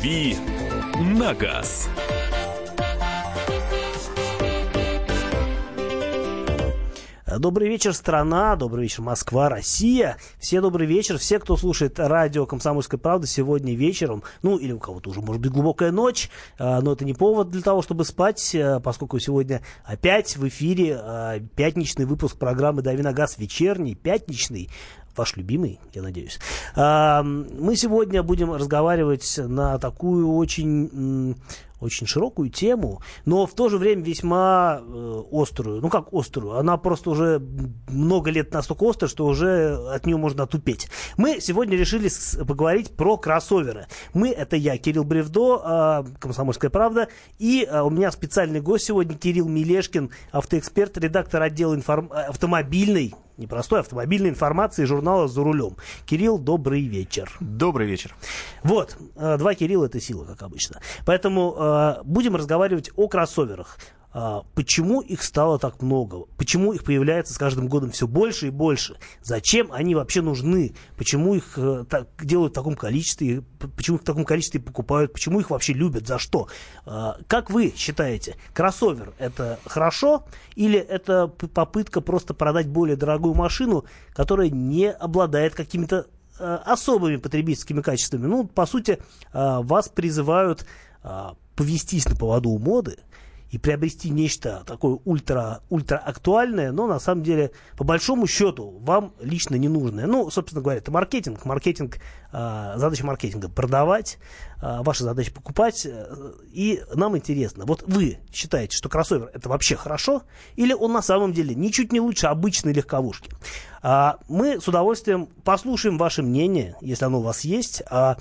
«Дави на газ». Добрый вечер, страна, добрый вечер, Москва, Россия. Все добрый вечер, все, кто слушает радио «Комсомольская правда» сегодня вечером, ну, или у кого-то уже, может быть, глубокая ночь, а, но это не повод для того, чтобы спать, а, поскольку сегодня опять в эфире а, пятничный выпуск программы «Дави на газ» вечерний, пятничный, ваш любимый, я надеюсь. Мы сегодня будем разговаривать на такую очень очень широкую тему, но в то же время весьма э, острую. Ну как острую? Она просто уже много лет настолько острая, что уже от нее можно отупеть. Мы сегодня решили поговорить про кроссоверы. Мы, это я, Кирилл Бревдо, э, «Комсомольская правда», и э, у меня специальный гость сегодня Кирилл Милешкин, автоэксперт, редактор отдела информ... автомобильной непростой автомобильной информации журнала «За рулем». Кирилл, добрый вечер. Добрый вечер. Вот, э, два Кирилла – это сила, как обычно. Поэтому э, будем разговаривать о кроссоверах. А, почему их стало так много? Почему их появляется с каждым годом все больше и больше? Зачем они вообще нужны? Почему их э, так, делают в таком количестве? Почему их в таком количестве покупают? Почему их вообще любят? За что? А, как вы считаете, кроссовер это хорошо или это попытка просто продать более дорогую машину, которая не обладает какими-то э, особыми потребительскими качествами? Ну, по сути, э, вас призывают повестись на поводу у моды – и приобрести нечто такое ультра, ультра актуальное, но на самом деле, по большому счету, вам лично не нужное. Ну, собственно говоря, это маркетинг. Маркетинг, э, задача маркетинга продавать, э, ваша задача покупать. Э, и нам интересно, вот вы считаете, что кроссовер это вообще хорошо, или он на самом деле ничуть не лучше обычной легковушки? Э, мы с удовольствием послушаем ваше мнение, если оно у вас есть, а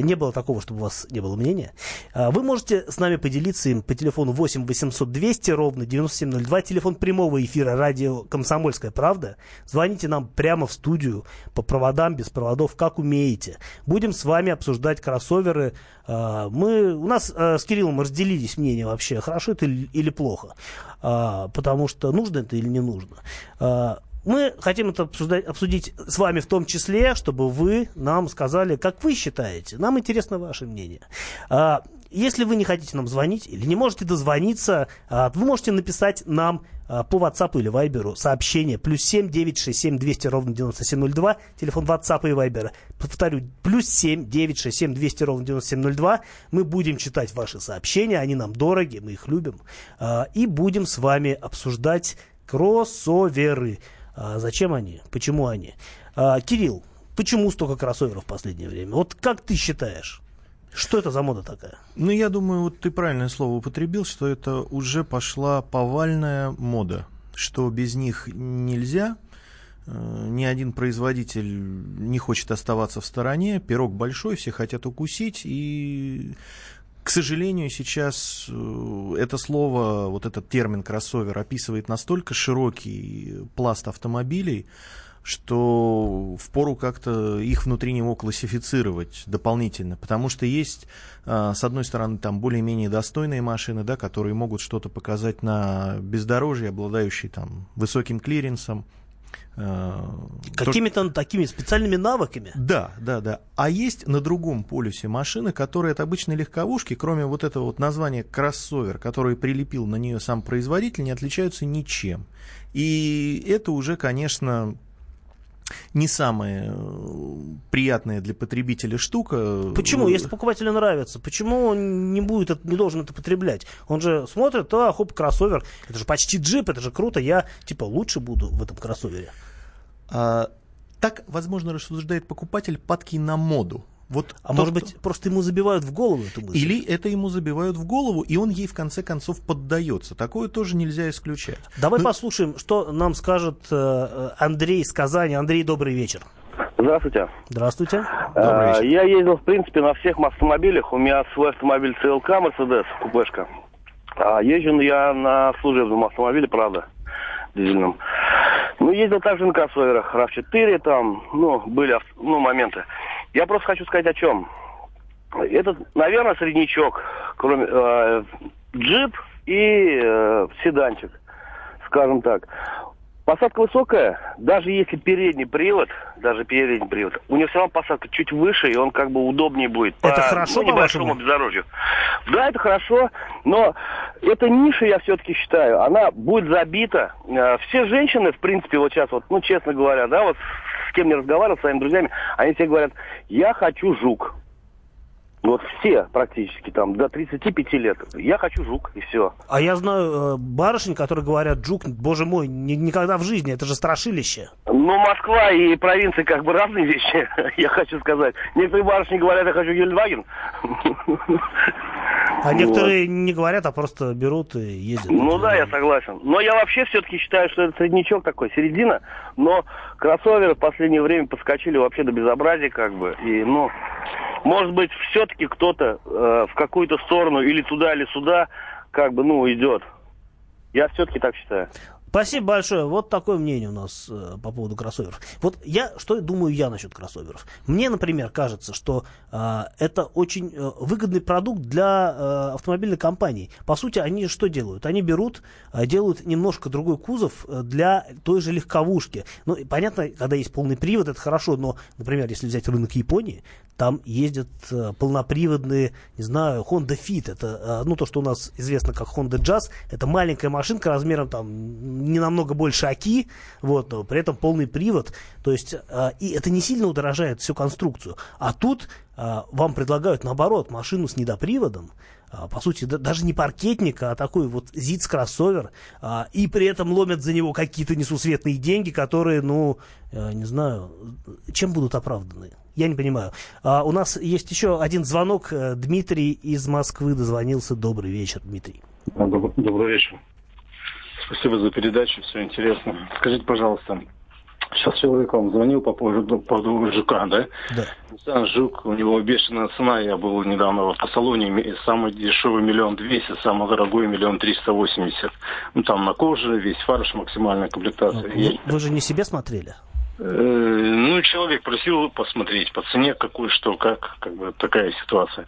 не было такого, чтобы у вас не было мнения. Э, вы можете с нами поделиться им по телефону 8 800 200 ровно 9702, телефон прямого эфира радио «Комсомольская правда». Звоните нам прямо в студию по проводам, без проводов, как умеете. Будем с вами обсуждать кроссоверы. Э, мы, у нас с Кириллом разделились мнения вообще, хорошо это или плохо. Потому что нужно это или не нужно. Мы хотим это обсуждать, обсудить с вами в том числе, чтобы вы нам сказали, как вы считаете. Нам интересно ваше мнение. А, если вы не хотите нам звонить или не можете дозвониться, а, вы можете написать нам а, по WhatsApp или Viber сообщение плюс 7 967 200 ровно 9702, телефон WhatsApp и Viber. Повторю, плюс 7 967 200 ровно 9702. Мы будем читать ваши сообщения, они нам дороги, мы их любим. И будем с вами обсуждать кроссоверы. А зачем они? Почему они? А, Кирилл, почему столько кроссоверов в последнее время? Вот как ты считаешь? Что это за мода такая? Ну, я думаю, вот ты правильное слово употребил, что это уже пошла повальная мода, что без них нельзя, э, ни один производитель не хочет оставаться в стороне, пирог большой, все хотят укусить, и к сожалению, сейчас э, это слово, вот этот термин кроссовер описывает настолько широкий пласт автомобилей, что впору как-то их внутри него классифицировать дополнительно, потому что есть, э, с одной стороны, там более-менее достойные машины, да, которые могут что-то показать на бездорожье, обладающие там высоким клиренсом, Э, Какими-то такими специальными навыками? Да, да, да. А есть на другом полюсе машины, которые от обычной легковушки, кроме вот этого вот названия кроссовер, который прилепил на нее сам производитель, не отличаются ничем. И это уже, конечно, не самая э, приятная для потребителя штука. Почему? Если покупателю нравится, почему он не будет, не должен это потреблять? Он же смотрит, а, хоп, кроссовер, это же почти джип, это же круто, я типа лучше буду в этом кроссовере. А, так, возможно, рассуждает покупатель падки на моду. Вот а тот, может быть, кто... просто ему забивают в голову эту мысль? Или это ему забивают в голову, и он ей в конце концов поддается. Такое тоже нельзя исключать. Давай Но... послушаем, что нам скажет э, Андрей из Казани. Андрей, добрый вечер. Здравствуйте. Здравствуйте. Добрый вечер. Я ездил, в принципе, на всех автомобилях. У меня свой автомобиль ЦЛК, Мерседес, купешка. А езжу я на служебном автомобиле, правда, дизельном. Ну, ездил также на кроссоверах, RAV4 там, ну, были ну, моменты. Я просто хочу сказать о чем. Этот, наверное, среднячок, кроме э, джип и э, седанчик, скажем так. Посадка высокая, даже если передний привод, даже передний привод, у него все равно посадка чуть выше, и он как бы удобнее будет. Это по, хорошо, ну, небольшому бездорожью. Да, это хорошо, но эта ниша, я все-таки считаю, она будет забита. Э, все женщины, в принципе, вот сейчас, вот, ну, честно говоря, да, вот с кем не разговаривал, с своими друзьями, они все говорят, я хочу жук. Вот все практически там до 35 лет. Я хочу жук, и все. А я знаю э, барышень, которые говорят, жук, боже мой, ни, никогда в жизни, это же страшилище. Ну, Москва и провинция как бы разные вещи, я хочу сказать. Некоторые барышни говорят, я хочу Гельдваген. А некоторые не говорят, а просто берут и ездят. Ну да, я согласен. Но я вообще все-таки считаю, что это среднячок такой, середина. Но кроссоверы в последнее время подскочили вообще до безобразия, как бы. И, ну, может быть, все-таки кто-то э, в какую-то сторону или туда, или сюда, как бы, ну, идет. Я все-таки так считаю. Спасибо большое. Вот такое мнение у нас э, по поводу кроссоверов. Вот я, что думаю я насчет кроссоверов? Мне, например, кажется, что э, это очень э, выгодный продукт для э, автомобильной компании. По сути, они что делают? Они берут, э, делают немножко другой кузов э, для той же легковушки. Ну, понятно, когда есть полный привод, это хорошо, но, например, если взять рынок Японии, там ездят э, полноприводные, не знаю, Honda Fit. Это, э, ну, то, что у нас известно как Honda Jazz. Это маленькая машинка размером там не намного больше АКИ, вот, но при этом полный привод. То есть, э, и это не сильно удорожает всю конструкцию. А тут вам предлагают, наоборот, машину с недоприводом, по сути, даже не паркетник, а такой вот ЗИЦ кроссовер, а, и при этом ломят за него какие-то несусветные деньги, которые, ну, э, не знаю, чем будут оправданы. Я не понимаю. А, у нас есть еще один звонок. Э, Дмитрий из Москвы дозвонился. Добрый вечер, Дмитрий. Добрый вечер. Спасибо за передачу, все интересно. Скажите, пожалуйста, сейчас человек вам звонил по поводу, по поводу жука, да? Да. Жук, у него бешеная цена, я был недавно в автосалоне, самый дешевый миллион двести, самый дорогой миллион триста восемьдесят. Ну там на коже, весь фарш, максимальная комплектация. Вы, вы же не себе смотрели? Человек просил посмотреть по цене, какую, что, как, как бы такая ситуация.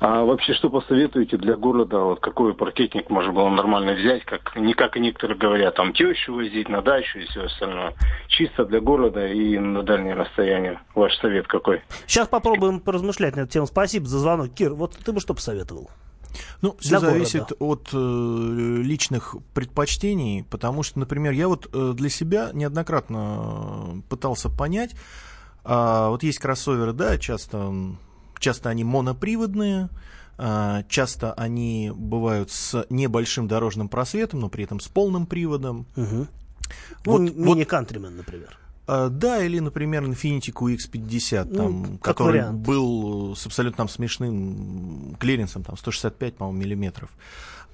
А вообще, что посоветуете для города, вот какой паркетник можно было нормально взять, как, не как и некоторые говорят, там тещу возить на дачу и все остальное. Чисто для города и на дальнее расстояние. Ваш совет какой? Сейчас попробуем поразмышлять на эту тему. Спасибо за звонок. Кир, вот ты бы что посоветовал? Ну, все зависит города. от э, личных предпочтений, потому что, например, я вот э, для себя неоднократно пытался понять, э, вот есть кроссоверы, да, часто, часто они моноприводные, э, часто они бывают с небольшим дорожным просветом, но при этом с полным приводом. Угу. Вот, ну, мини-кантримен, например. А, да, или, например, Infiniti QX50, ну, там, который вариант. был с абсолютно там, смешным клиренсом, там, 165, по-моему, миллиметров.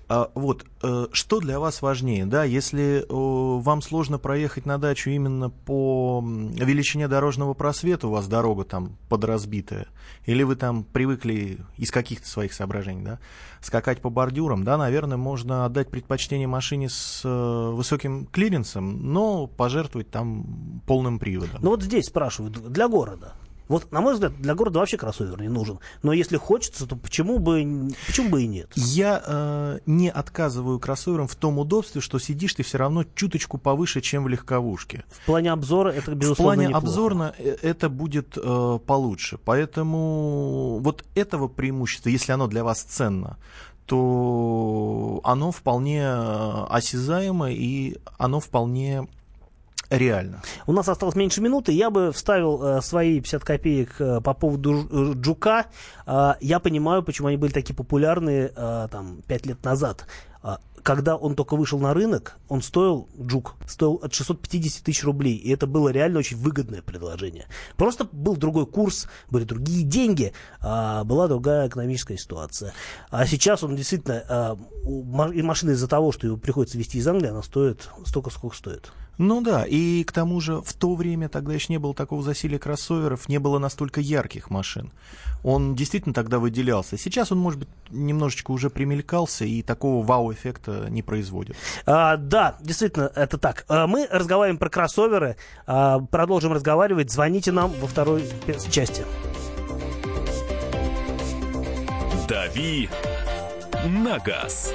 А, вот, э, что для вас важнее, да, если вам сложно проехать на дачу именно по величине дорожного просвета, у вас дорога там подразбитая, или вы там привыкли из каких-то своих соображений, да, скакать по бордюрам, да, наверное, можно отдать предпочтение машине с э, высоким клиренсом, но пожертвовать там полным приводом. Ну вот здесь спрашивают, для города, вот, на мой взгляд, для города вообще кроссовер не нужен. Но если хочется, то почему бы, почему бы и нет? Я э, не отказываю кроссоверам в том удобстве, что сидишь ты все равно чуточку повыше, чем в легковушке. В плане обзора это, безусловно, В плане неплохо. обзорно э, это будет э, получше. Поэтому вот этого преимущества, если оно для вас ценно, то оно вполне э, осязаемо и оно вполне реально. У нас осталось меньше минуты. Я бы вставил э, свои 50 копеек э, по поводу э, Джука. Э, я понимаю, почему они были такие популярные э, там, 5 лет назад. Э, когда он только вышел на рынок, он стоил, Джук, стоил от 650 тысяч рублей. И это было реально очень выгодное предложение. Просто был другой курс, были другие деньги, а была другая экономическая ситуация. А сейчас он действительно, а, машина из-за того, что его приходится везти из Англии, она стоит столько, сколько стоит. Ну да, и к тому же в то время тогда еще не было такого засилия кроссоверов, не было настолько ярких машин. Он действительно тогда выделялся. Сейчас он, может быть, немножечко уже примелькался и такого вау-эффекта не производит. А, да, действительно, это так. А, мы разговариваем про кроссоверы, а, продолжим разговаривать. Звоните нам во второй части. Дави на газ.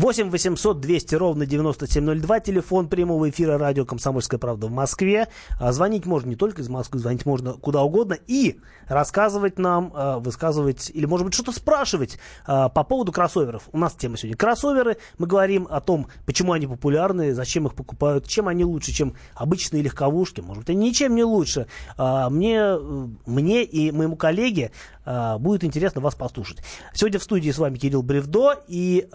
8 800 200 ровно 9702, телефон прямого эфира радио «Комсомольская правда» в Москве. А звонить можно не только из Москвы, звонить можно куда угодно и рассказывать нам, а, высказывать или, может быть, что-то спрашивать а, по поводу кроссоверов. У нас тема сегодня кроссоверы. Мы говорим о том, почему они популярны, зачем их покупают, чем они лучше, чем обычные легковушки. Может быть, они ничем не лучше. Мне, мне и моему коллеге будет интересно вас послушать. Сегодня в студии с вами Кирилл Бревдо и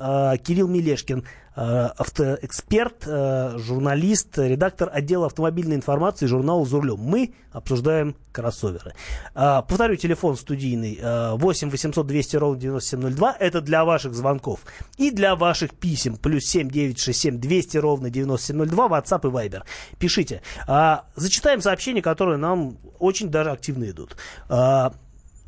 Кирилл Милешкин, э, автоэксперт, э, журналист, редактор отдела автомобильной информации журнала «За рулем». Мы обсуждаем кроссоверы. Э, повторю, телефон студийный 8 800 200 ровно 9702. Это для ваших звонков и для ваших писем. Плюс 7 967 200 ровно 9702. WhatsApp и Viber. Пишите. Зачитаем сообщения, которые нам очень даже активно идут.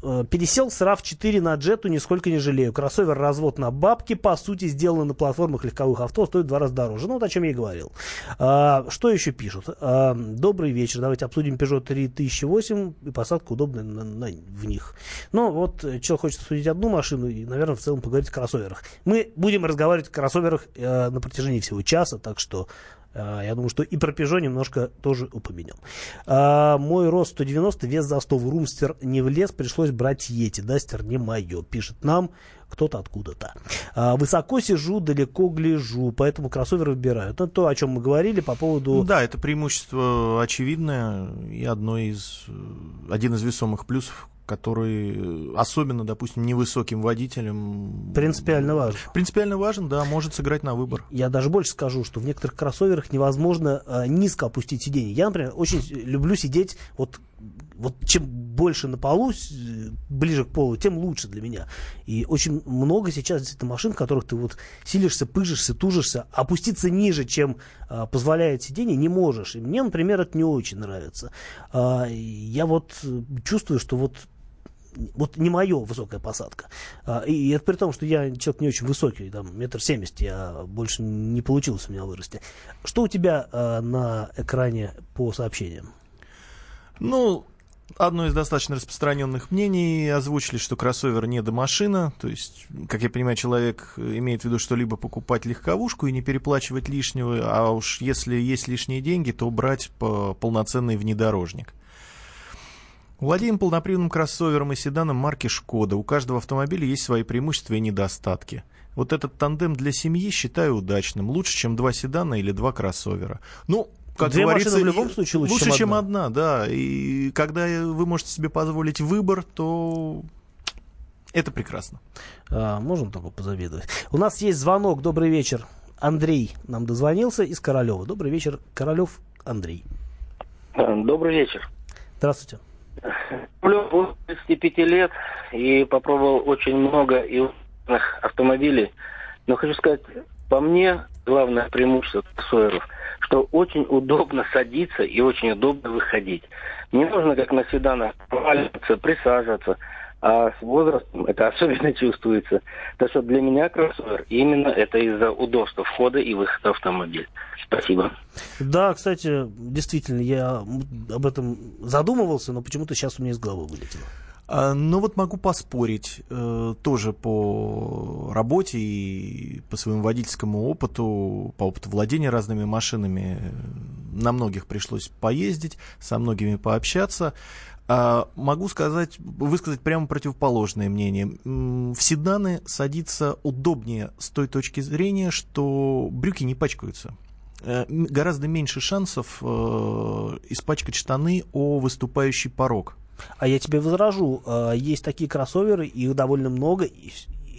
Э, пересел с RAV4 на Jetу, нисколько не жалею. Кроссовер развод на бабки, по сути, сделан на платформах легковых авто, стоит в два раза дороже. Ну, вот о чем я и говорил. А, что еще пишут? А, добрый вечер, давайте обсудим Peugeot 3008 и посадка удобная на, на, в них. Ну, вот, э, человек хочет обсудить одну машину и, наверное, в целом поговорить о кроссоверах. Мы будем разговаривать о кроссоверах э, на протяжении всего часа, так что я думаю, что и про Peugeot немножко тоже упомянем. А, мой рост 190, вес за 100 в Румстер не влез, пришлось брать Ети. Дастер не мое, пишет нам кто-то откуда-то. А, высоко сижу, далеко гляжу, поэтому кроссовер выбираю. Это то, о чем мы говорили по поводу... Да, это преимущество очевидное и одно из, один из весомых плюсов который особенно, допустим, невысоким водителям... Принципиально важен. Принципиально важен, да, может сыграть на выбор. Я даже больше скажу, что в некоторых кроссоверах невозможно э, низко опустить сиденье. Я, например, очень люблю сидеть вот вот чем больше на полу, ближе к полу, тем лучше для меня. И очень много сейчас действительно машин, в которых ты вот силишься, пыжишься, тужишься, опуститься ниже, чем а, позволяет сиденье, не можешь. И мне, например, это не очень нравится. А, я вот чувствую, что вот вот не мое высокая посадка. А, и это при том, что я человек не очень высокий, там, метр семьдесят, я больше не получилось у меня вырасти. Что у тебя а, на экране по сообщениям? Ну, одно из достаточно распространенных мнений озвучили, что кроссовер не до машина. То есть, как я понимаю, человек имеет в виду, что либо покупать легковушку и не переплачивать лишнего, а уж если есть лишние деньги, то брать по полноценный внедорожник. Владеем полноприводным кроссовером и седаном марки «Шкода». У каждого автомобиля есть свои преимущества и недостатки. Вот этот тандем для семьи считаю удачным. Лучше, чем два седана или два кроссовера. Ну, как Две говорится, в любом случае лучше, лучше чем, чем одна. одна, да. И когда вы можете себе позволить выбор, то это прекрасно. А, можем только позавидовать. У нас есть звонок. Добрый вечер. Андрей нам дозвонился из Королева. Добрый вечер, Королев Андрей. Добрый вечер. Здравствуйте. Плюс 35 лет и попробовал очень много и автомобилей. Но хочу сказать, по мне главное преимущество кроссоверов, что очень удобно садиться и очень удобно выходить. Не нужно, как на седанах, проваливаться, присаживаться. А с возрастом это особенно чувствуется. Так что для меня кроссовер именно это из-за удобства входа и выхода в автомобиль. Спасибо. Да, кстати, действительно, я об этом задумывался, но почему-то сейчас у меня из головы вылетело. А, ну вот могу поспорить э, тоже по работе и по своему водительскому опыту, по опыту владения разными машинами. На многих пришлось поездить, со многими пообщаться. А, могу сказать, высказать прямо противоположное мнение. В седаны садиться удобнее с той точки зрения, что брюки не пачкаются. Э, гораздо меньше шансов э, испачкать штаны о выступающий порог. А я тебе возражу, э, есть такие кроссоверы, их довольно много, и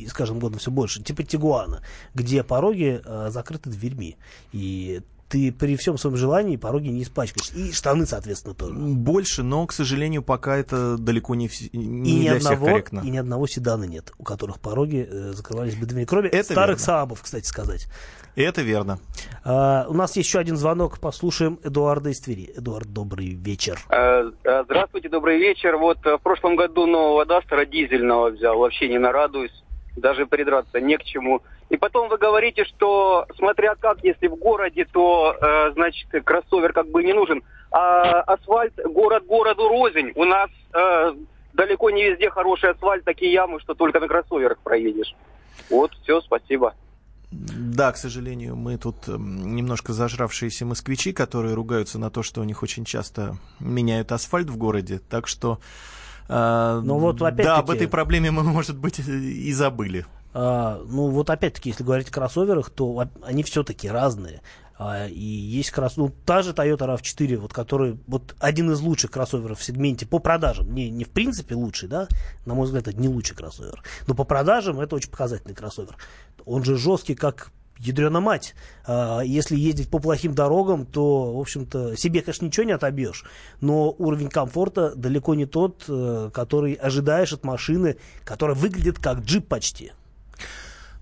с каждым годом все больше, типа Тигуана, где пороги закрыты дверьми. И ты при всем своем желании пороги не испачкаешь. И штаны, соответственно, тоже. Больше, но, к сожалению, пока это далеко не, не и ни для одного, всех корректно. И ни одного седана нет, у которых пороги э, закрывались бы дверьми. Кроме Это старых верно. Саабов, кстати сказать. Это верно. А, у нас есть еще один звонок. Послушаем Эдуарда из Твери. Эдуард, добрый вечер. Э, э, Здравствуйте, добрый вечер. Вот э, в прошлом году нового Дастера дизельного взял, вообще не нарадуюсь, даже придраться не к чему. И потом вы говорите, что смотря как, если в городе, то, э, значит, кроссовер как бы не нужен. А асфальт город городу рознь. У нас э, далеко не везде хороший асфальт, такие ямы, что только на кроссоверах проедешь. Вот, все, спасибо. Да, к сожалению, мы тут эм, немножко зажравшиеся москвичи, которые ругаются на то, что у них очень часто меняют асфальт в городе. Так что э, Ну вот да, опять-таки- об этой проблеме мы, может быть, и забыли. А, ну, вот опять-таки, если говорить о кроссоверах, то они все-таки разные. А, и есть кросс... ну, та же Toyota RAV4, вот, который вот один из лучших кроссоверов в сегменте по продажам. Не, не в принципе лучший, да, на мой взгляд, это не лучший кроссовер. Но по продажам это очень показательный кроссовер. Он же жесткий, как ядрена мать. А, если ездить по плохим дорогам, то, в общем-то, себе, конечно, ничего не отобьешь, но уровень комфорта далеко не тот, э, который ожидаешь от машины, которая выглядит как джип почти.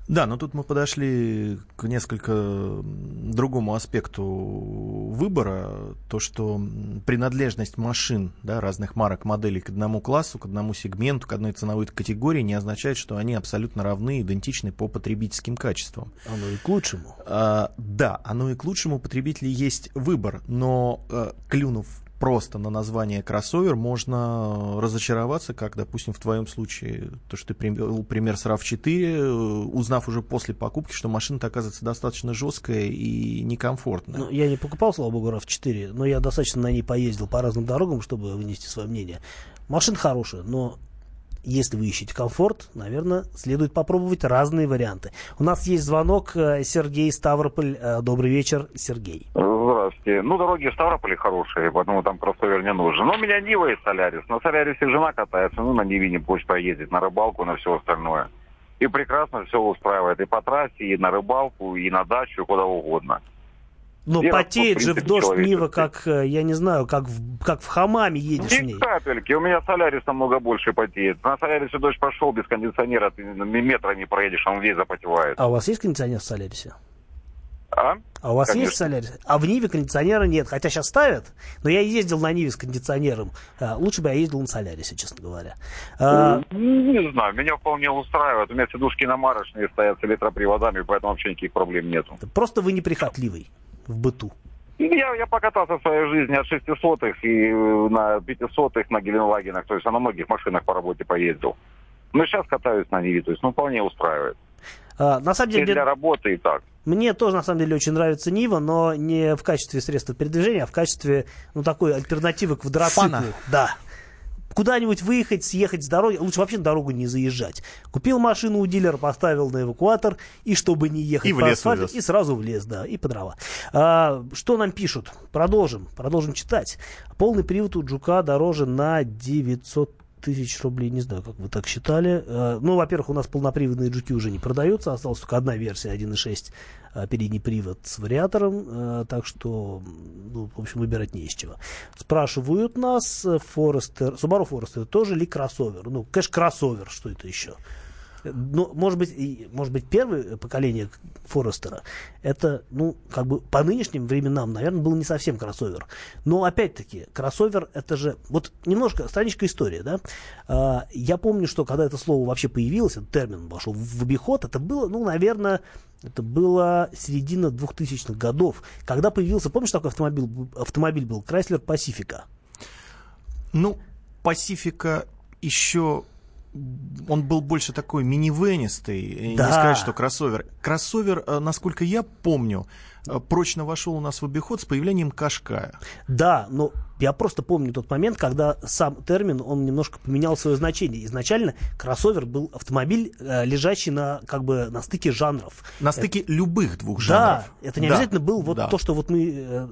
Да, но тут мы подошли к несколько другому аспекту выбора. То, что принадлежность машин да, разных марок, моделей к одному классу, к одному сегменту, к одной ценовой категории не означает, что они абсолютно равны, идентичны по потребительским качествам. Оно и к лучшему. А, да, оно и к лучшему у потребителей есть выбор, но э, клюнув просто на название кроссовер, можно разочароваться, как, допустим, в твоем случае, то, что ты привел пример с RAV4, э, узнав уже после покупки, что машина оказывается достаточно жесткая и некомфортная. Ну, я не покупал, слава богу, RAV4, но я достаточно на ней поездил по разным дорогам, чтобы вынести свое мнение. Машина хорошая, но если вы ищете комфорт, наверное, следует попробовать разные варианты. У нас есть звонок. э, Сергей Ставрополь. Э, Добрый вечер, Сергей. Здравствуйте. Ну, дороги в Ставрополе хорошие, поэтому там кроссовер не нужен. Но у меня Нива и Солярис. На Солярисе жена катается, ну, на Ниве не пусть поездит, на рыбалку, на все остальное. И прекрасно все устраивает. И по трассе, и на рыбалку, и на дачу, куда угодно. Но Я, потеет в же в дождь человеческий. Нива, как, э, я не знаю, как в, как в хамаме едешь в Ни ней. капельки. У меня Солярис намного больше потеет. На Солярисе дождь пошел без кондиционера, ты метра не проедешь, он весь запотевает. А у вас есть кондиционер в Солярисе? А? А у вас Конечно. есть Солярис? А в Ниве кондиционера нет. Хотя сейчас ставят, но я ездил на Ниве с кондиционером. А, лучше бы я ездил на Солярисе, честно говоря. А, Не знаю, меня вполне устраивает. У меня сидушки намарочные стоят с электроприводами, поэтому вообще никаких проблем нету. просто вы неприхотливый в быту. Я, я покатался в своей жизни от 600 и э, на 500 на Геленвагенах, то есть я на многих машинах по работе поездил. Но сейчас катаюсь на Ниве, то есть ну вполне устраивает. А, на самом И деле, для работы, и так. Мне тоже, на самом деле, очень нравится Нива, но не в качестве средства передвижения, а в качестве, ну, такой альтернативы к квадроциклу. Фана. Да. Куда-нибудь выехать, съехать с дороги, лучше вообще на дорогу не заезжать. Купил машину у дилера, поставил на эвакуатор, и чтобы не ехать И в по асфальту, увез. и сразу в лес, да, и по дрова. А, что нам пишут? Продолжим, продолжим читать. Полный привод у Джука дороже на 900 тысяч рублей, не знаю, как вы так считали. Э, Ну, во-первых, у нас полноприводные джуки уже не продаются, осталась только одна версия 1.6 э, передний привод с вариатором, э, так что, ну, в общем, выбирать не из чего. Спрашивают нас, Форестер, Subaru Forester тоже ли кроссовер? Ну, конечно, кроссовер, что это еще? Ну, может быть, может быть, первое поколение Форестера, это, ну, как бы по нынешним временам, наверное, был не совсем кроссовер. Но, опять-таки, кроссовер, это же, вот немножко, страничка истории, да? А, я помню, что когда это слово вообще появилось, этот термин вошел в обиход, это было, ну, наверное, это было середина 2000-х годов, когда появился, помнишь, такой автомобиль, автомобиль был, Chrysler Pacifica? Ну, Пасифика еще он был больше такой минивенистый, Да. не сказать, что кроссовер. Кроссовер, э, насколько я помню, э, прочно вошел у нас в обиход с появлением Кашкая. Да, но я просто помню тот момент, когда сам термин, он немножко поменял свое значение. Изначально кроссовер был автомобиль, э, лежащий на, как бы, на стыке жанров. На стыке любых двух Да, жанров. это не Да, обязательно был вот да. то, что вот мы э,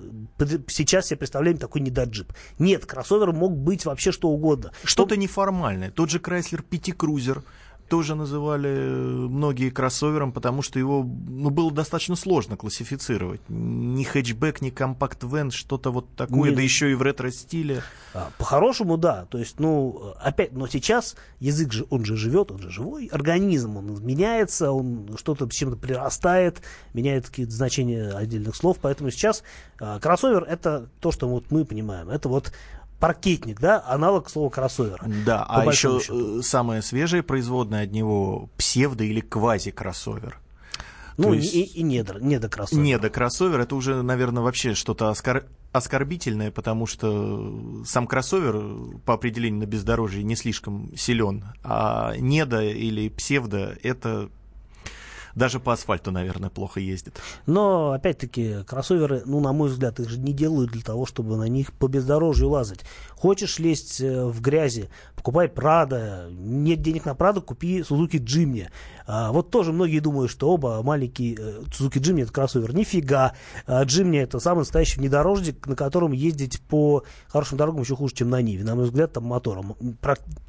сейчас себе представляем такой недоджип. Нет, кроссовер мог быть вообще что угодно. Что-то неформальное. Тот же Chrysler Пятикрузер, тоже называли многие кроссовером, потому что его ну, было достаточно сложно классифицировать. Ни хэтчбэк, ни компакт-вен, что-то вот такое, не, да еще и в ретро-стиле. А, по-хорошему, да. То есть, ну, опять, но сейчас язык же, он же живет, он же живой, организм, он меняется, он что-то с чем-то прирастает, меняет какие-то значения отдельных слов, поэтому сейчас а, кроссовер это то, что вот мы понимаем. Это вот паркетник, да, аналог слова кроссовер. Да, а еще счету. Э, самое свежее производное от него псевдо или квази-кроссовер. Ну, есть... и, и недо, недокроссовер. Недокроссовер, это уже, наверное, вообще что-то оскор... оскорбительное, потому что сам кроссовер по определению на бездорожье не слишком силен, а недо или псевдо — это даже по асфальту, наверное, плохо ездит. Но, опять-таки, кроссоверы, ну, на мой взгляд, их же не делают для того, чтобы на них по бездорожью лазать. Хочешь лезть э, в грязи, покупай Прада. Нет денег на Прада, купи Сузуки Джимни. А, вот тоже многие думают, что оба маленькие Сузуки Джимни это кроссовер. Нифига. А, Джимни это самый настоящий внедорожник, на котором ездить по хорошим дорогам еще хуже, чем на Ниве. На мой взгляд, там мотора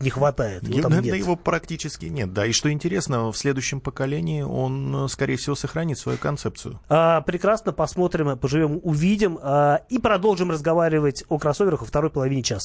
не хватает. Его, там нет. его практически нет. Да, и что интересно, в следующем поколении он, скорее всего, сохранит свою концепцию. А, прекрасно, посмотрим, поживем, увидим а, и продолжим разговаривать о кроссоверах во второй половине часа.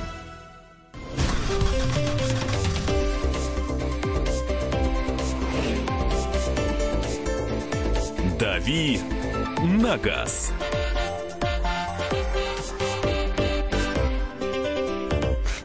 «Дави на газ».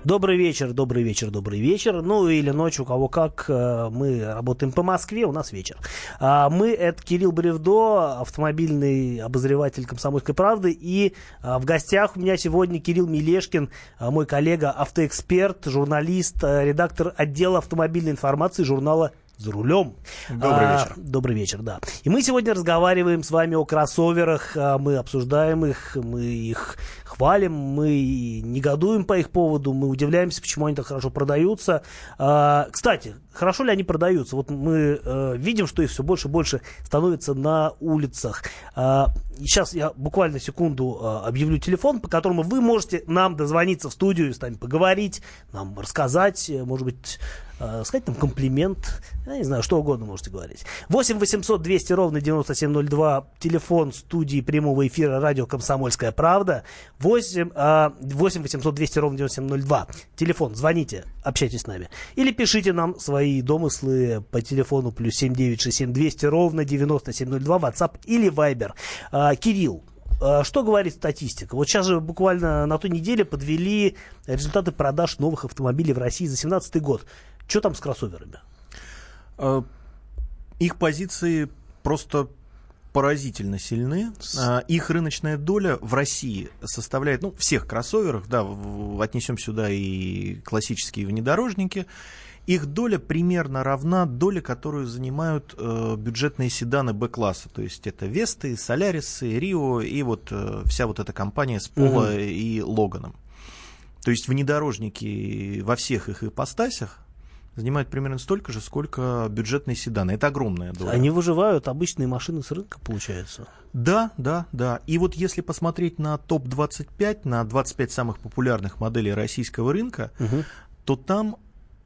Добрый вечер, добрый вечер, добрый вечер. Ну или ночь, у кого как. Э, мы работаем по Москве, у нас вечер. А мы, это Кирилл Бревдо, автомобильный обозреватель «Комсомольской правды». И а, в гостях у меня сегодня Кирилл Милешкин, а, мой коллега, автоэксперт, журналист, редактор отдела автомобильной информации журнала за рулем. Добрый а, вечер. Добрый вечер, да. И мы сегодня разговариваем с вами о кроссоверах, а, мы обсуждаем их, мы их хвалим, мы негодуем по их поводу, мы удивляемся, почему они так хорошо продаются. А, кстати, хорошо ли они продаются? Вот мы а, видим, что их все больше и больше становится на улицах. А, сейчас я буквально секунду а, объявлю телефон, по которому вы можете нам дозвониться в студию, с нами поговорить, нам рассказать, может быть, э, сказать нам комплимент, я не знаю, что угодно можете говорить. 8 800 200 ровно 9702, телефон студии прямого эфира радио «Комсомольская правда». 8, э, 8 800 200 ровно 9702, телефон, звоните, общайтесь с нами. Или пишите нам свои домыслы по телефону плюс 7967 200 ровно 9702, WhatsApp или Viber. Э, Кирилл, э, что говорит статистика? Вот сейчас же буквально на той неделе подвели результаты продаж новых автомобилей в России за 2017 год. Что там с кроссоверами? А, их позиции просто поразительно сильны. А, их рыночная доля в России составляет, ну, всех кроссоверах, да, отнесем сюда и классические внедорожники, их доля примерно равна доле, которую занимают э, бюджетные седаны Б-класса. То есть это Весты, Солярисы, Рио и вот э, вся вот эта компания с Пола угу. и Логаном. То есть внедорожники во всех их ипостасях занимают примерно столько же, сколько бюджетные седаны. Это огромная доля. Они выживают обычные машины с рынка, получается? Да, да, да. И вот если посмотреть на топ-25, на 25 самых популярных моделей российского рынка, угу. то там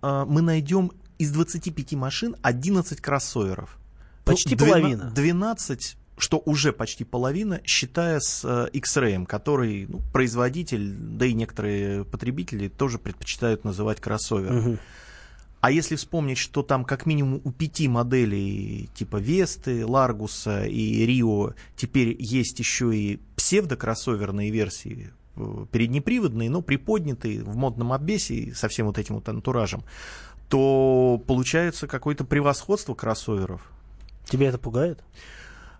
э, мы найдем из 25 машин 11 кроссоверов. Почти ну, половина. 12 что уже почти половина, считая с э, X-Ray, который ну, производитель, да и некоторые потребители тоже предпочитают называть кроссовер. Угу. А если вспомнить, что там как минимум у пяти моделей типа Весты, Ларгуса и Рио теперь есть еще и псевдокроссоверные версии, э, переднеприводные, но приподнятые в модном обвесе со всем вот этим вот антуражем, то получается какое-то превосходство кроссоверов. Тебя это пугает?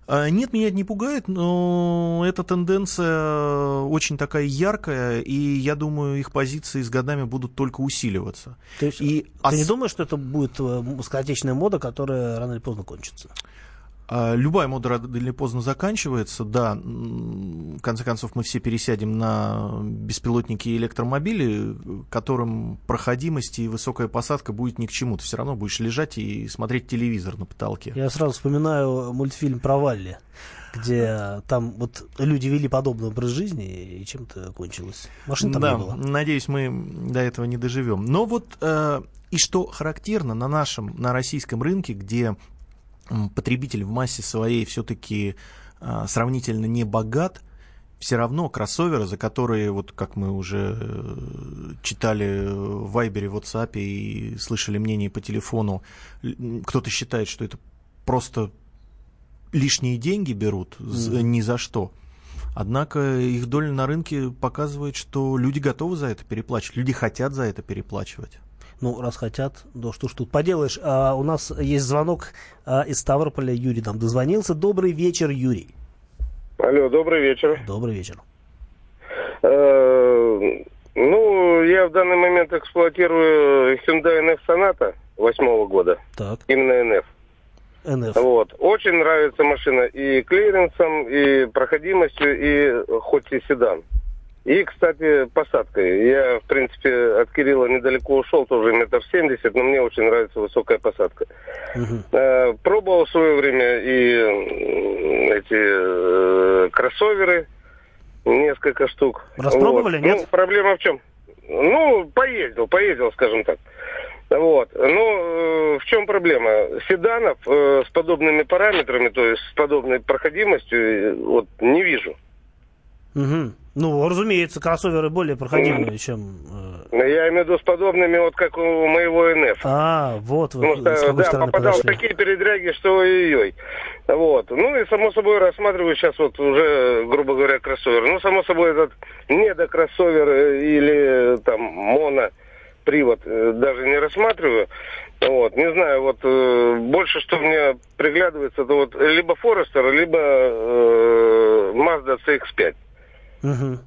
А, нет, меня это не пугает, но эта тенденция очень такая яркая, и я думаю, их позиции с годами будут только усиливаться. То есть, и ты ос... не думаешь, что это будет э, скоротечная мода, которая рано или поздно кончится? А любая мода рано или поздно заканчивается, да, в конце концов мы все пересядем на беспилотники и электромобили, которым проходимость и высокая посадка будет ни к чему. Ты все равно будешь лежать и смотреть телевизор на потолке. Я сразу вспоминаю мультфильм про Валли где там вот люди вели подобный образ жизни, и чем-то кончилось. Машин там да, не было. надеюсь, мы до этого не доживем. Но вот э, и что характерно на нашем, на российском рынке, где потребитель в массе своей все-таки а, сравнительно не богат, все равно кроссоверы, за которые, вот как мы уже э, читали в Вайбере, в WhatsApp и слышали мнение по телефону, кто-то считает, что это просто лишние деньги берут mm. ни за что. Однако их доля на рынке показывает, что люди готовы за это переплачивать, люди хотят за это переплачивать. Ну, раз хотят, да что ж тут поделаешь. А, у нас есть звонок а, из Ставрополя. Юрий там дозвонился. Добрый вечер, Юрий. Алло, добрый вечер. Добрый вечер. Э, ну, я в данный момент эксплуатирую Hyundai NF Sonata восьмого года. Так. Именно NF. NF. Вот. Очень нравится машина и клиренсом, и проходимостью, и хоть и седан. И, кстати, посадкой. Я, в принципе, от Кирилла недалеко ушел, тоже метр семьдесят, но мне очень нравится высокая посадка. Угу. Э, пробовал в свое время и эти э, кроссоверы, несколько штук. Распробовали, вот. нет? Ну, проблема в чем? Ну, поездил, поездил, скажем так. Вот. Но э, в чем проблема? Седанов э, с подобными параметрами, то есть с подобной проходимостью, э, вот не вижу. Угу. Ну, разумеется, кроссоверы более проходимые, чем... Э... Я имею в виду с подобными, вот как у моего НФ. А, вот вы Потому что, да, попадал подошли. в такие передряги, что ой-ой. Вот. Ну и, само собой, рассматриваю сейчас вот уже, грубо говоря, кроссовер. Ну, само собой, этот недокроссовер э, или там моно привод э, даже не рассматриваю. Вот, не знаю, вот э, больше что мне приглядывается, это вот либо Forester, либо э, Mazda CX-5. Угу.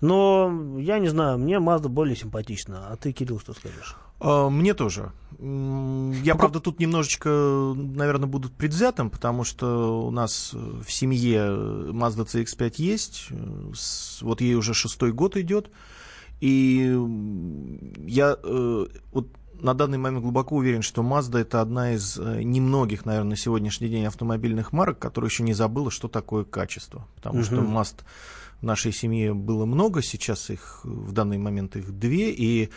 Но я не знаю, мне Mazda более симпатична. А ты, Кирилл, что скажешь? А, мне тоже. Я, ну, правда, тут немножечко, наверное, буду предвзятым, потому что у нас в семье Mazda CX-5 есть. Вот ей уже шестой год идет. И я э, вот на данный момент глубоко уверен, что Mazda это одна из э, немногих, наверное, на сегодняшний день автомобильных марок, которая еще не забыла, что такое качество. Потому угу. что Mazda в нашей семье было много, сейчас их в данный момент их две, и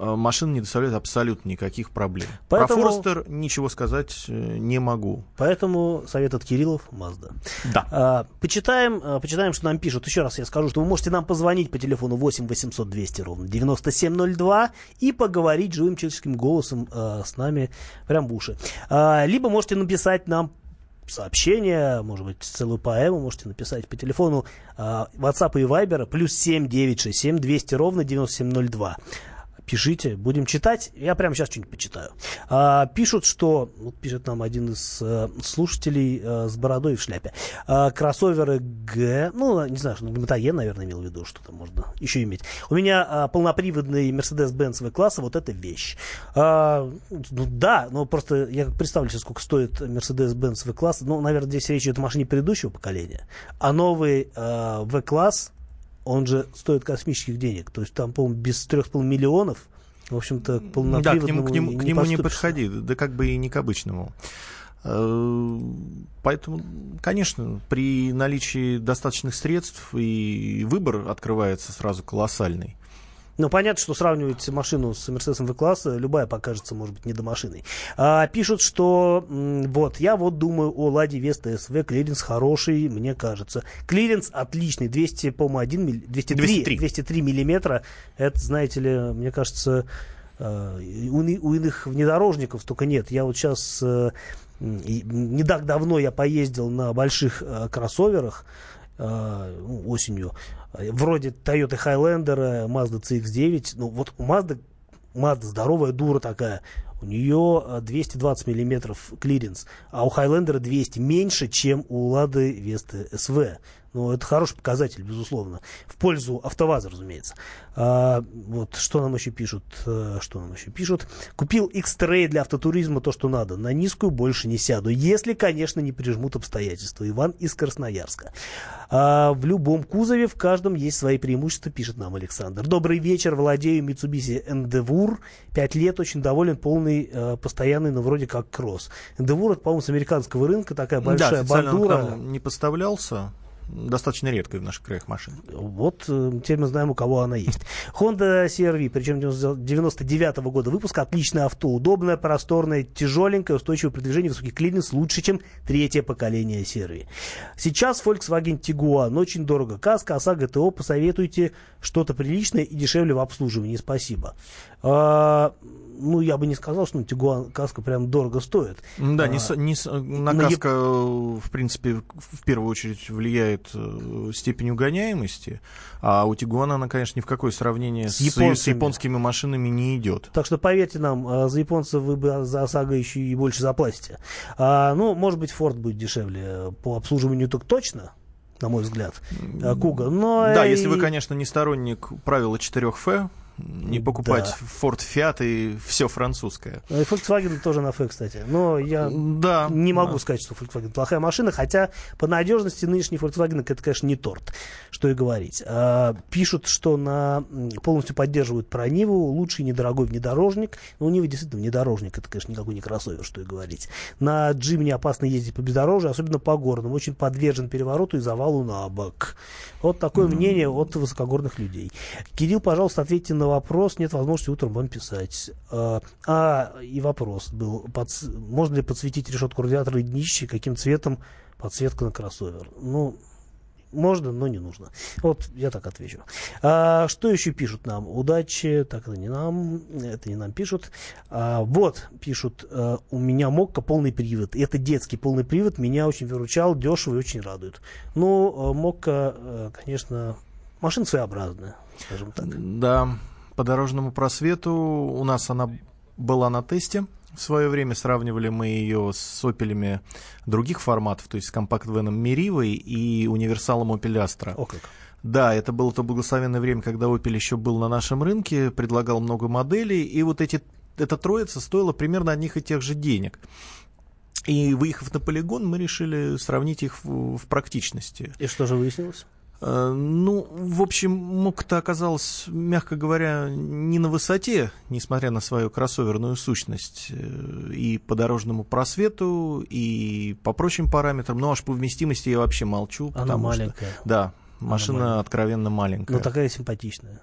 машина не доставляет абсолютно никаких проблем. Поэтому... Про Форестер ничего сказать э, не могу. Поэтому совет от Кириллов Мазда. Да. А, почитаем, а, почитаем, что нам пишут. Еще раз я скажу, что вы можете нам позвонить по телефону 8 800 200 ровно 9702 и поговорить живым человеческим голосом а, с нами прям в уши. А, либо можете написать нам сообщение, может быть, целую поэму можете написать по телефону э, WhatsApp и Viber плюс 7 967 200 ровно 9702 пишите, будем читать. Я прямо сейчас что-нибудь почитаю. А, пишут, что, вот пишет нам один из э, слушателей э, с бородой в шляпе, а, кроссоверы Г, ну, не знаю, ну, Мотоен, наверное, имел в виду, что-то можно еще иметь. У меня а, полноприводный Mercedes-Benz V-класса, вот это вещь. А, ну, да, но просто я представлю себе, сколько стоит Mercedes-Benz V-класс. Ну, наверное, здесь речь идет о машине предыдущего поколения. А новый э, V-класс он же стоит космических денег. То есть там, по-моему, без 3,5 миллионов, в общем-то, Да, к нему, к нему, не, к нему не подходи, да как бы и не к обычному. Э, поэтому, конечно, при наличии достаточных средств и выбор открывается сразу колоссальный. Ну, понятно, что сравнивать машину с Мерседесом В-класса, любая покажется, может быть, недомашиной. А, пишут, что вот, я вот думаю о Ладе Веста SW, клиренс хороший, мне кажется. Клиренс отличный, 200, по-моему, 1, 203, 203. 203 миллиметра. Это, знаете ли, мне кажется, а, у, у иных внедорожников только нет. Я вот сейчас, э, не так давно я поездил на больших э, кроссоверах, э, ну, осенью, вроде Toyota Highlander, Mazda CX-9. Ну, вот Mazda, Mazda здоровая дура такая. У нее 220 э, миллиметров клиренс, а у Highlander 200 меньше, чем у Лады Весты SW. Ну, это хороший показатель, безусловно. В пользу АвтоВАЗа, разумеется. А, вот, что нам еще пишут? А, что нам еще пишут? Купил X-Tray для автотуризма то, что надо. На низкую больше не сяду. Если, конечно, не прижмут обстоятельства. Иван из Красноярска. А, в любом кузове, в каждом есть свои преимущества, пишет нам Александр. Добрый вечер. Владею Mitsubishi Endeavour. Пять лет. Очень доволен. Полный, а, постоянный, но вроде как кросс. Endeavour, это, по-моему, с американского рынка. Такая большая да, бандура. не поставлялся достаточно редкой в наших краях машина. Вот э, теперь мы знаем, у кого она есть. Honda CR-V, причем 99 -го года выпуска. Отличное авто, удобное, просторное, тяжеленькое, устойчивое при движении, высокий клиренс, лучше, чем третье поколение CR-V. Сейчас Volkswagen Tiguan, очень дорого. Каско, ОСАГО, ТО, посоветуйте что-то приличное и дешевле в обслуживании. Спасибо. Ну, я бы не сказал, что ну, Тигуан каско прям дорого стоит. Да, а, не, не, на каско, я... Э, в принципе, в первую очередь влияет э, степень угоняемости, а у Тигуана она, конечно, ни в какое сравнение с, с, с японскими машинами не идет. Так что, поверьте нам, э, за японцев вы бы за ОСАГО еще и больше заплатите. А, ну, может быть, Форд будет дешевле по обслуживанию так точно, на мой взгляд, Куга. Но да, и... если вы, конечно, не сторонник правила 4F, не покупать да. Ford Fiat и все французское. Ну, и Volkswagen тоже на F, кстати. Но я да, не могу да. сказать, что Volkswagen плохая машина, хотя по надежности нынешний Volkswagen это, конечно, не торт, что и говорить. А, пишут, что на полностью поддерживают про Ниву, лучший недорогой внедорожник. Ну, у Нивы действительно внедорожник, это, конечно, никакой не кроссовер, что и говорить. На Джим не опасно ездить по бездорожью, особенно по горным. Очень подвержен перевороту и завалу на бок. Вот такое mm-hmm. мнение от высокогорных людей. Кирилл, пожалуйста, ответьте на вопрос, нет возможности утром вам писать. А, а и вопрос был, под, можно ли подсветить решетку радиатора и днище, каким цветом подсветка на кроссовер? Ну, можно, но не нужно. Вот я так отвечу. А, что еще пишут нам? Удачи. Так, это не нам. Это не нам пишут. А, вот, пишут. А, у меня Мокка полный привод. Это детский полный привод. Меня очень выручал, дешево и очень радует. Ну, Мокка, а, конечно, машина своеобразная, скажем так. Да, по дорожному просвету. У нас она была на тесте. В свое время сравнивали мы ее с опелями других форматов, то есть с компакт-веном Меривой и универсалом Opel Astra. О как. Да, это было то благословенное время, когда Opel еще был на нашем рынке, предлагал много моделей, и вот эти, эта троица стоила примерно одних и тех же денег. И выехав на полигон, мы решили сравнить их в, в практичности. И что же выяснилось? Э, ну, в общем, Мук-то оказалась, мягко говоря, не на высоте, несмотря на свою кроссоверную сущность, э, и по дорожному просвету, и по прочим параметрам. Ну, аж по вместимости я вообще молчу. Она маленькая. Что, да, машина маленькая. откровенно маленькая. Но такая симпатичная.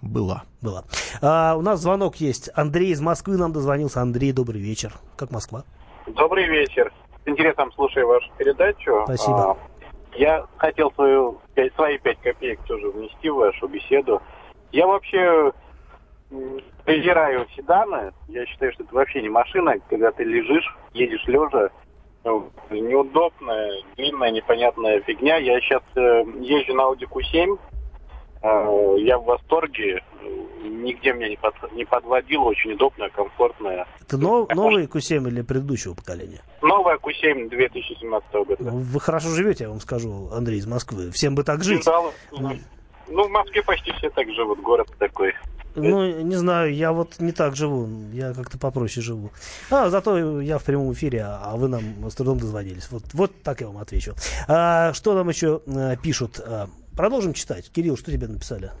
Была. Была. А, у нас звонок есть. Андрей из Москвы нам дозвонился. Андрей, добрый вечер. Как Москва? Добрый вечер. С интересом слушаю вашу передачу. Спасибо. А, я хотел свою, свои пять копеек тоже внести в вашу беседу. Я вообще презираю седаны. Я считаю, что это вообще не машина, когда ты лежишь, едешь лежа. Ну, неудобная, длинная, непонятная фигня. Я сейчас э, езжу на Audi Q7. Э, я в восторге нигде меня не, под, не подводил, очень удобная, комфортная. Это нов, новый Q7 или предыдущего поколения? Новая Q7 2017 года. Ну, вы хорошо живете, я вам скажу, Андрей из Москвы. Всем бы так жить. Да, ну, в Москве почти все так живут, город такой. Ну, не знаю, я вот не так живу, я как-то попроще живу. А, зато я в прямом эфире, а вы нам с трудом дозвонились. Вот, вот так я вам отвечу. А, что нам еще а, пишут? А, продолжим читать. Кирилл, что тебе написали?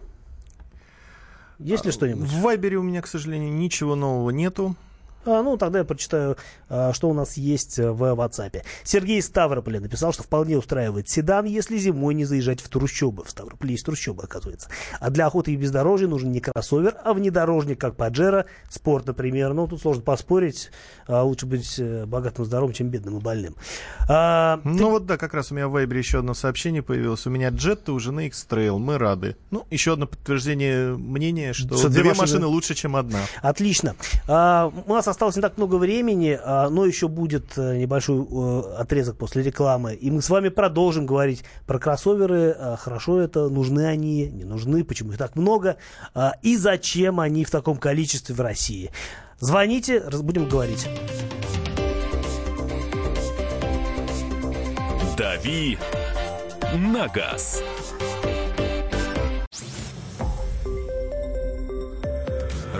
Есть ли что-нибудь? В Вайбере у меня, к сожалению, ничего нового нету. А, ну, тогда я прочитаю, а, что у нас есть в WhatsApp. Сергей Ставрополя написал, что вполне устраивает седан, если зимой не заезжать в трущобы. В Ставрополе есть трущобы, оказывается. А для охоты и бездорожья нужен не кроссовер, а внедорожник, как Паджеро, спорт, например. Ну, тут сложно поспорить. А, лучше быть э, богатым, здоровым, чем бедным и больным. А, ну, ты... вот да, как раз у меня в Вайбере еще одно сообщение появилось. У меня джет, у жены X-Trail. Мы рады. Ну, еще одно подтверждение мнения, что, что две машины... машины лучше, чем одна. Отлично. А, у нас осталось не так много времени, а, но еще будет э, небольшой э, отрезок после рекламы. И мы с вами продолжим говорить про кроссоверы. А, хорошо это, нужны они, не нужны, почему их так много, а, и зачем они в таком количестве в России. Звоните, будем говорить. «Дави на газ».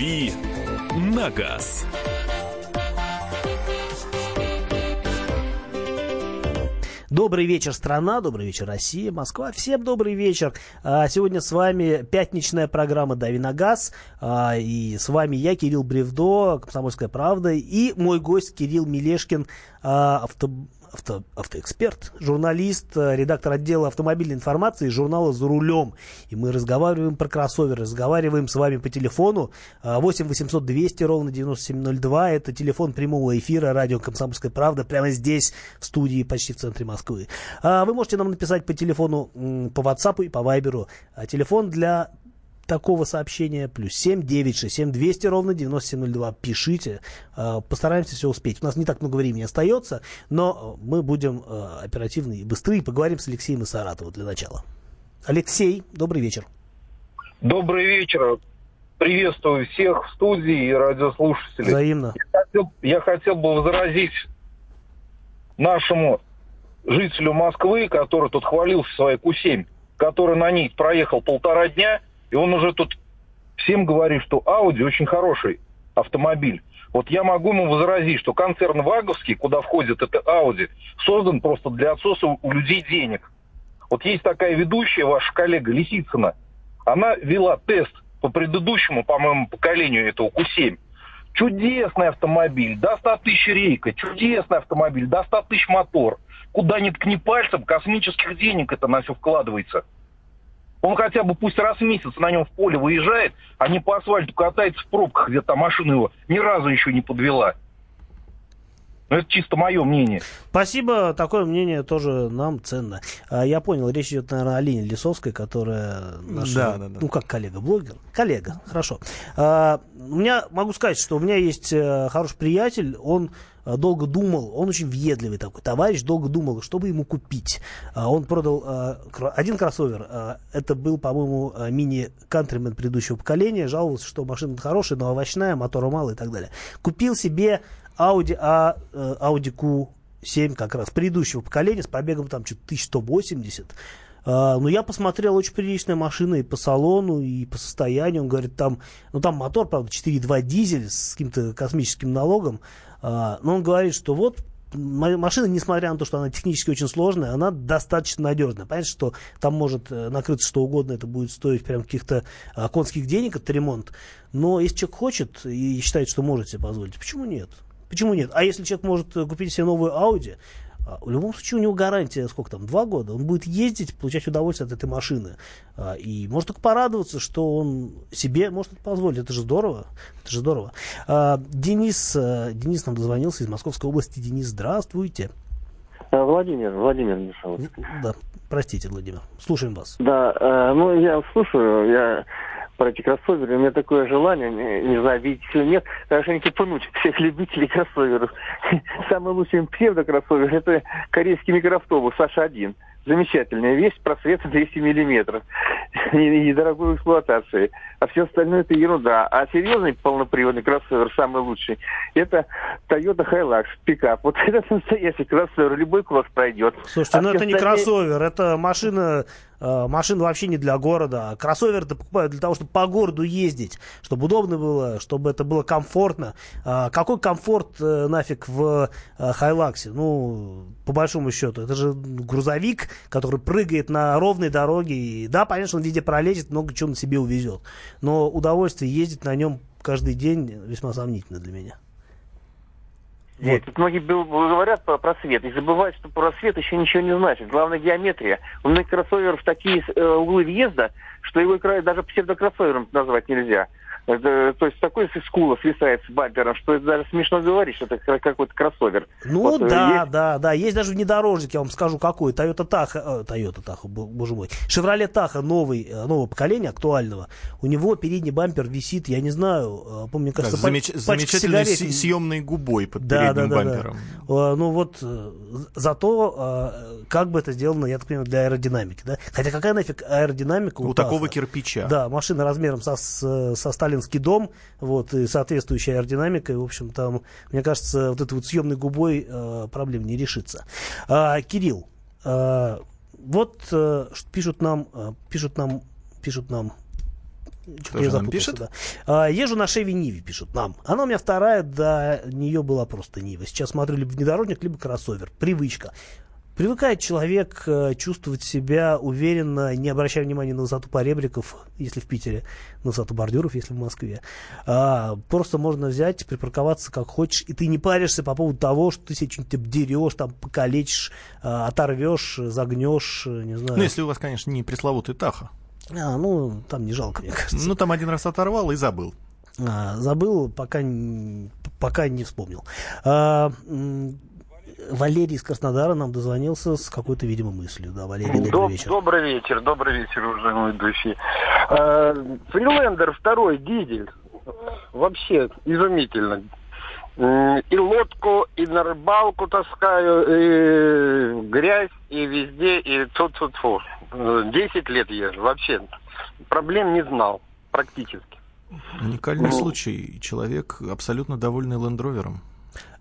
«Дави на газ». Добрый вечер, страна, добрый вечер, Россия, Москва. Всем добрый вечер. А, сегодня с вами пятничная программа «Дави на газ». А, и с вами я, Кирилл Бревдо, «Комсомольская правда», и мой гость Кирилл Мелешкин, а, авто авто, автоэксперт, журналист, э, редактор отдела автомобильной информации журнала «За рулем». И мы разговариваем про кроссовер, разговариваем с вами по телефону 8 800 200 ровно 9702. Это телефон прямого эфира радио «Комсомольская правда» прямо здесь, в студии, почти в центре Москвы. А вы можете нам написать по телефону, по WhatsApp и по Viber. А телефон для такого сообщения, плюс 7 967 200 ровно 9702. Пишите, э, постараемся все успеть. У нас не так много времени остается, но мы будем э, оперативны и быстры, поговорим с Алексеем из Саратова для начала. Алексей, добрый вечер. Добрый вечер. Приветствую всех в студии и радиослушателей. Взаимно. Я хотел, я хотел бы возразить нашему жителю Москвы, который тут хвалился своей Q7, который на ней проехал полтора дня – и он уже тут всем говорит, что Audi очень хороший автомобиль. Вот я могу ему возразить, что концерн Ваговский, куда входит это Audi, создан просто для отсоса у людей денег. Вот есть такая ведущая, ваша коллега Лисицына, она вела тест по предыдущему, по-моему, поколению этого Q7. Чудесный автомобиль, до 100 тысяч рейка, чудесный автомобиль, до 100 тысяч мотор. Куда ни ткни пальцем, космических денег это на все вкладывается – он хотя бы пусть раз в месяц на нем в поле выезжает, а не по асфальту катается в пробках, где там машина его ни разу еще не подвела. Ну, это чисто мое мнение. Спасибо, такое мнение тоже нам ценно. А, я понял, речь идет, наверное, о Лене Лисовской, которая наша, да, да, да. ну как коллега-блогер, коллега, хорошо. А, у меня, могу сказать, что у меня есть э, хороший приятель, он долго думал, он очень въедливый такой товарищ, долго думал, чтобы ему купить. А, он продал э, один кроссовер, это был, по-моему, мини кантримен предыдущего поколения, жаловался, что машина хорошая, но овощная, мотора мало и так далее. Купил себе Audi, э, Audi Q7 как раз предыдущего поколения с пробегом там что-то 1180. Uh, ну, я посмотрел, очень приличная машина и по салону, и по состоянию. Он говорит, там, ну, там мотор, правда, 4.2 дизель с каким-то космическим налогом. Uh, но он говорит, что вот машина, несмотря на то, что она технически очень сложная, она достаточно надежная. Понятно, что там может э, накрыться что угодно, это будет стоить прям каких-то а, конских денег, этот ремонт. Но если человек хочет и считает, что может себе позволить, почему нет? Почему нет? А если человек может э, купить себе новую Audi, а, в любом случае у него гарантия, сколько там, два года. Он будет ездить, получать удовольствие от этой машины. А, и может только порадоваться, что он себе может это позволить. Это же здорово. Это же здорово. А, Денис, э, Денис нам дозвонился из Московской области. Денис, здравствуйте. Владимир, Владимир Мишаловский. Да, простите, Владимир. Слушаем вас. Да, э, ну я слушаю, я про эти кроссоверы. У меня такое желание, не, не знаю, видите или нет, хорошенько пнуть всех любителей кроссоверов. Самый лучший псевдокроссовер – это корейский микроавтобус Саша-1 замечательная вещь, просвет 200 миллиметров и, и дорогой эксплуатации. А все остальное это ерунда. А серьезный полноприводный кроссовер, самый лучший, это Toyota Hilux пикап. Вот это настоящий кроссовер, любой класс пройдет. Слушайте, а ну это остальные... не кроссовер, это машина машина вообще не для города. Кроссовер это покупают для того, чтобы по городу ездить, чтобы удобно было, чтобы это было комфортно. А какой комфорт э, нафиг в э, Хайлаксе? Ну, по большому счету, это же грузовик, который прыгает на ровной дороге. И, да, что он везде пролезет, много чего на себе увезет. Но удовольствие ездить на нем каждый день весьма сомнительно для меня. Вот. Тут многие говорят про просвет и забывают, что просвет еще ничего не значит. Главное геометрия. У многих кроссоверов такие э, углы въезда, что его даже псевдокроссовером назвать нельзя. Это, то есть такой скула свисает с бампером, что это даже смешно говорить, что это какой-то кроссовер. Ну вот, да, есть... да, да. Есть даже внедорожник, я вам скажу, какой. Toyota Tahoe, э, Toyota Tahoe, боже мой. Chevrolet Tahoe новый, э, нового поколения, актуального. У него передний бампер висит, я не знаю, э, помню, мне кажется, да, замеч... замечательной сигарет... съемной губой под да, передним да, да, бампером. Да. Ну вот, зато как бы это сделано, я так понимаю, для аэродинамики, да? Хотя какая нафиг аэродинамика у, у такого кирпича? Да, машина размером со, со сталинский дом, вот, и соответствующая аэродинамика, и, в общем, там, мне кажется, вот этой вот съемной губой э, проблем не решится. А, Кирилл, а, вот а, пишут нам, пишут нам, пишут нам что-то я запутался, пишет? Да. А, езжу на Шеви Ниве, пишут нам. Она у меня вторая, до нее была просто Нива. Сейчас смотрю либо внедорожник, либо кроссовер. Привычка. Привыкает человек э, чувствовать себя уверенно, не обращая внимания на высоту поребриков, если в Питере, на высоту бордюров, если в Москве. А, просто можно взять, припарковаться как хочешь, и ты не паришься по поводу того, что ты себе что-нибудь обдерешь, там, покалечишь, а, оторвешь, загнешь, не знаю. Ну, если у вас, конечно, не пресловутый Таха. А, ну, там не жалко, мне кажется. Ну, там один раз оторвал и забыл. А, забыл, пока, пока не вспомнил. А, Валерий из Краснодара нам дозвонился с какой-то, видимо, мыслью. Да, Валерий, добрый Доб- вечер. Добрый вечер, добрый вечер, уважаемые души. Э, Фрилендер второй, дизель. Вообще изумительно. И лодку, и на рыбалку таскаю, и грязь, и везде, и тут тут фу Десять лет езжу, вообще. Проблем не знал, практически. Уникальный ну, случай. Человек абсолютно довольный лендровером.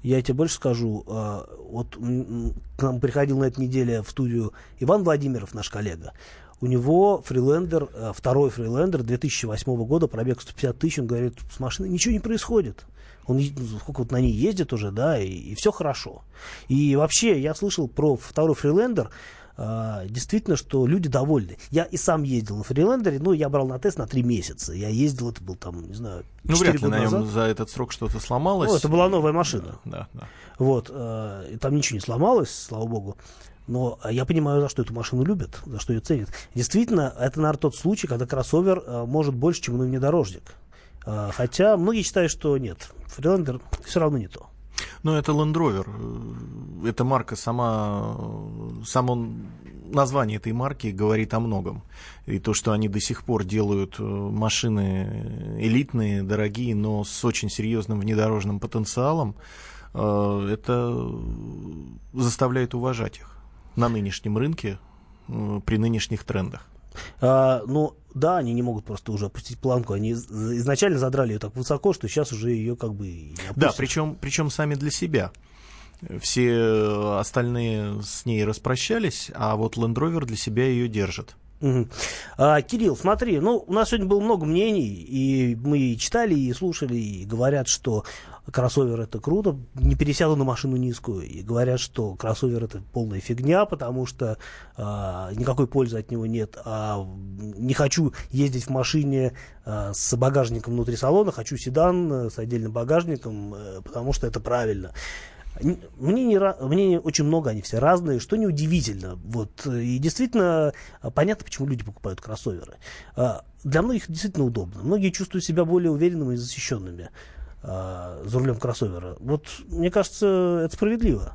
Я тебе больше скажу. А, вот к нам приходил на этой неделе в студию Иван Владимиров, наш коллега. У него фрилендер, а, второй фрилендер 2008 года, пробег 150 тысяч, он говорит, с машиной ничего не происходит. Он сколько вот на ней ездит уже, да, и, и все хорошо. И вообще, я слышал про второй фрилендер, а, действительно, что люди довольны. Я и сам ездил на фрилендере, ну, я брал на тест на три месяца. Я ездил, это был там, не знаю, Ну, вряд ли на нем за этот срок что-то сломалось. Ну, это была новая машина. Да, да. Вот, э, там ничего не сломалось, слава богу. Но я понимаю, за что эту машину любят, за что ее ценят. Действительно, это, наверное, тот случай, когда кроссовер э, может больше, чем внедорожник. Э, хотя многие считают, что нет. Фрилендер все равно не то. Ну, это Land Rover. Эта марка сама, само название этой марки говорит о многом. И то, что они до сих пор делают э, машины элитные, дорогие, но с очень серьезным внедорожным потенциалом, э, это заставляет уважать их на нынешнем рынке э, при нынешних трендах. А, ну, да, они не могут просто уже опустить планку. Они изначально задрали ее так высоко, что сейчас уже ее как бы не опустят. Да, причем, причем сами для себя. Все остальные с ней распрощались, а вот Land Rover для себя ее держит. Угу. А, Кирилл, смотри, ну, у нас сегодня было много мнений, и мы и читали, и слушали, и говорят, что кроссовер это круто, не пересяду на машину низкую, и говорят, что кроссовер это полная фигня, потому что а, никакой пользы от него нет, а не хочу ездить в машине а, с багажником внутри салона, хочу седан э, с отдельным багажником, а, потому что это правильно. Мнений очень много, они все разные, что неудивительно. Вот. И действительно понятно, почему люди покупают кроссоверы. А, для многих действительно удобно. Многие чувствуют себя более уверенными и защищенными а, за рулем кроссовера. Вот, мне кажется, это справедливо.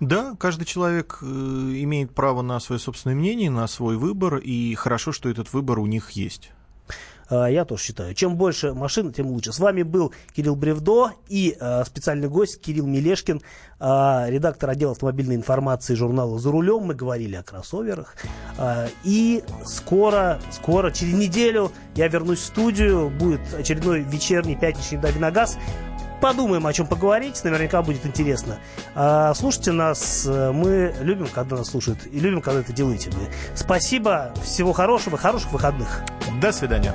Да, каждый человек э, имеет право на свое собственное мнение, на свой выбор, и хорошо, что этот выбор у них есть. А, я тоже считаю. Чем больше машин, тем лучше. С вами был Кирилл Бревдо и э, специальный гость Кирилл Мелешкин, э, редактор отдела автомобильной информации журнала «За рулем». Мы говорили о кроссоверах. Э, и скоро, скоро, через неделю я вернусь в студию. Будет очередной вечерний пятничный «Да, Виногаз». Подумаем, о чем поговорить, наверняка будет интересно. А, слушайте нас, мы любим, когда нас слушают, и любим, когда это делаете вы. Спасибо, всего хорошего, хороших выходных. До свидания.